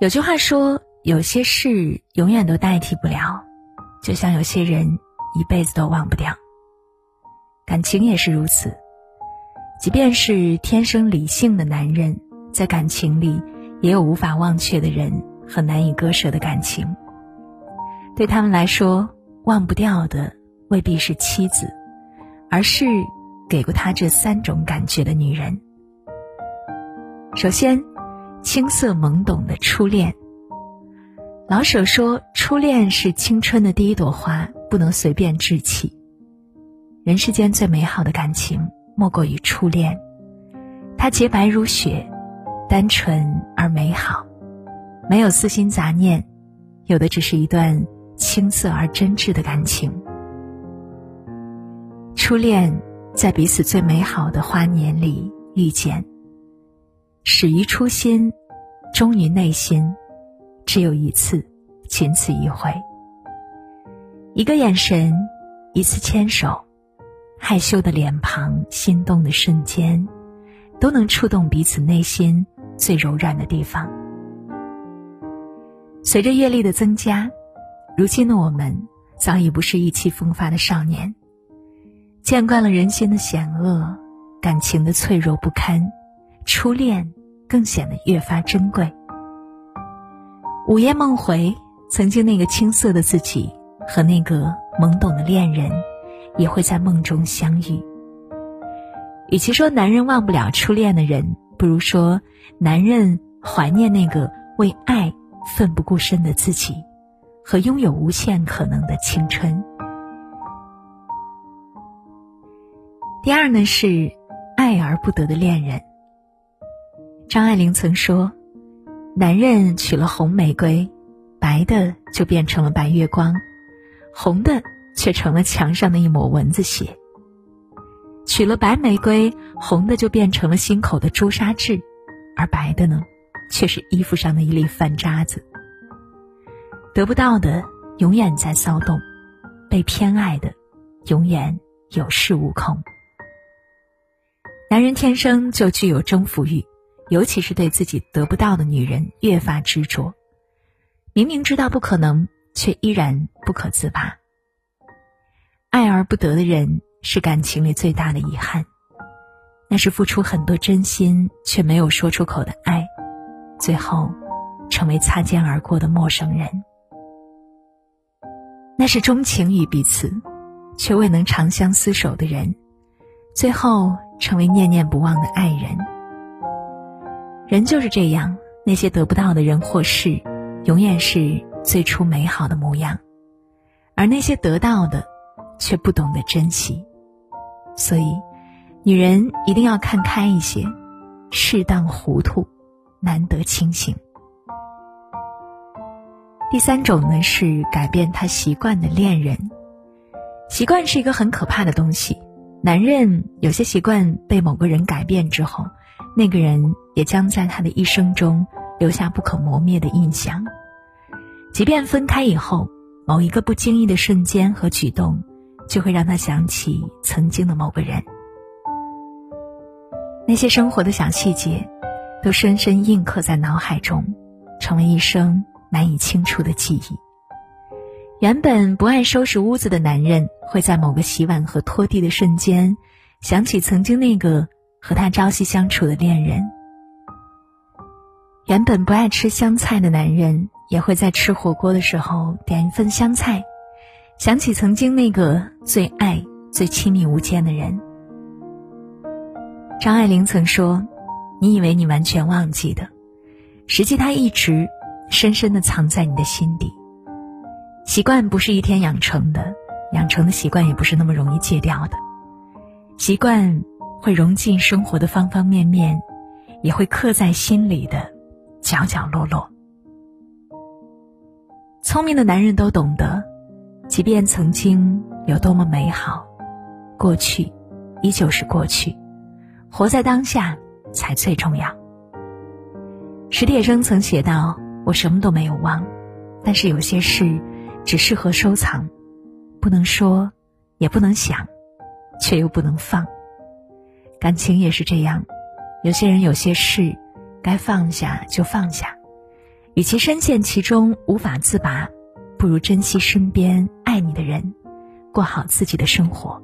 有句话说，有些事永远都代替不了，就像有些人一辈子都忘不掉。感情也是如此，即便是天生理性的男人，在感情里也有无法忘却的人和难以割舍的感情。对他们来说，忘不掉的未必是妻子，而是给过他这三种感觉的女人。首先。青涩懵懂的初恋。老舍说：“初恋是青春的第一朵花，不能随便置气。人世间最美好的感情，莫过于初恋。它洁白如雪，单纯而美好，没有私心杂念，有的只是一段青涩而真挚的感情。初恋在彼此最美好的花年里遇见。”始于初心，终于内心，只有一次，仅此一回。一个眼神，一次牵手，害羞的脸庞，心动的瞬间，都能触动彼此内心最柔软的地方。随着阅历的增加，如今的我们早已不是意气风发的少年，见惯了人心的险恶，感情的脆弱不堪。初恋更显得越发珍贵。午夜梦回，曾经那个青涩的自己和那个懵懂的恋人，也会在梦中相遇。与其说男人忘不了初恋的人，不如说男人怀念那个为爱奋不顾身的自己，和拥有无限可能的青春。第二呢，是爱而不得的恋人。张爱玲曾说：“男人娶了红玫瑰，白的就变成了白月光，红的却成了墙上的一抹蚊子血。娶了白玫瑰，红的就变成了心口的朱砂痣，而白的呢，却是衣服上的一粒饭渣子。得不到的永远在骚动，被偏爱的永远有恃无恐。男人天生就具有征服欲。”尤其是对自己得不到的女人越发执着，明明知道不可能，却依然不可自拔。爱而不得的人是感情里最大的遗憾，那是付出很多真心却没有说出口的爱，最后成为擦肩而过的陌生人。那是钟情于彼此，却未能长相厮守的人，最后成为念念不忘的爱人。人就是这样，那些得不到的人或事，永远是最初美好的模样，而那些得到的，却不懂得珍惜。所以，女人一定要看开一些，适当糊涂，难得清醒。第三种呢，是改变他习惯的恋人。习惯是一个很可怕的东西，男人有些习惯被某个人改变之后。那个人也将在他的一生中留下不可磨灭的印象，即便分开以后，某一个不经意的瞬间和举动，就会让他想起曾经的某个人。那些生活的小细节，都深深印刻在脑海中，成为一生难以清除的记忆。原本不爱收拾屋子的男人，会在某个洗碗和拖地的瞬间，想起曾经那个。和他朝夕相处的恋人，原本不爱吃香菜的男人，也会在吃火锅的时候点一份香菜，想起曾经那个最爱、最亲密无间的人。张爱玲曾说：“你以为你完全忘记的，实际他一直深深的藏在你的心底。习惯不是一天养成的，养成的习惯也不是那么容易戒掉的，习惯。”会融进生活的方方面面，也会刻在心里的角角落落。聪明的男人都懂得，即便曾经有多么美好，过去依旧是过去，活在当下才最重要。史铁生曾写道：“我什么都没有忘，但是有些事只适合收藏，不能说，也不能想，却又不能放。”感情也是这样，有些人有些事，该放下就放下，与其深陷其中无法自拔，不如珍惜身边爱你的人，过好自己的生活。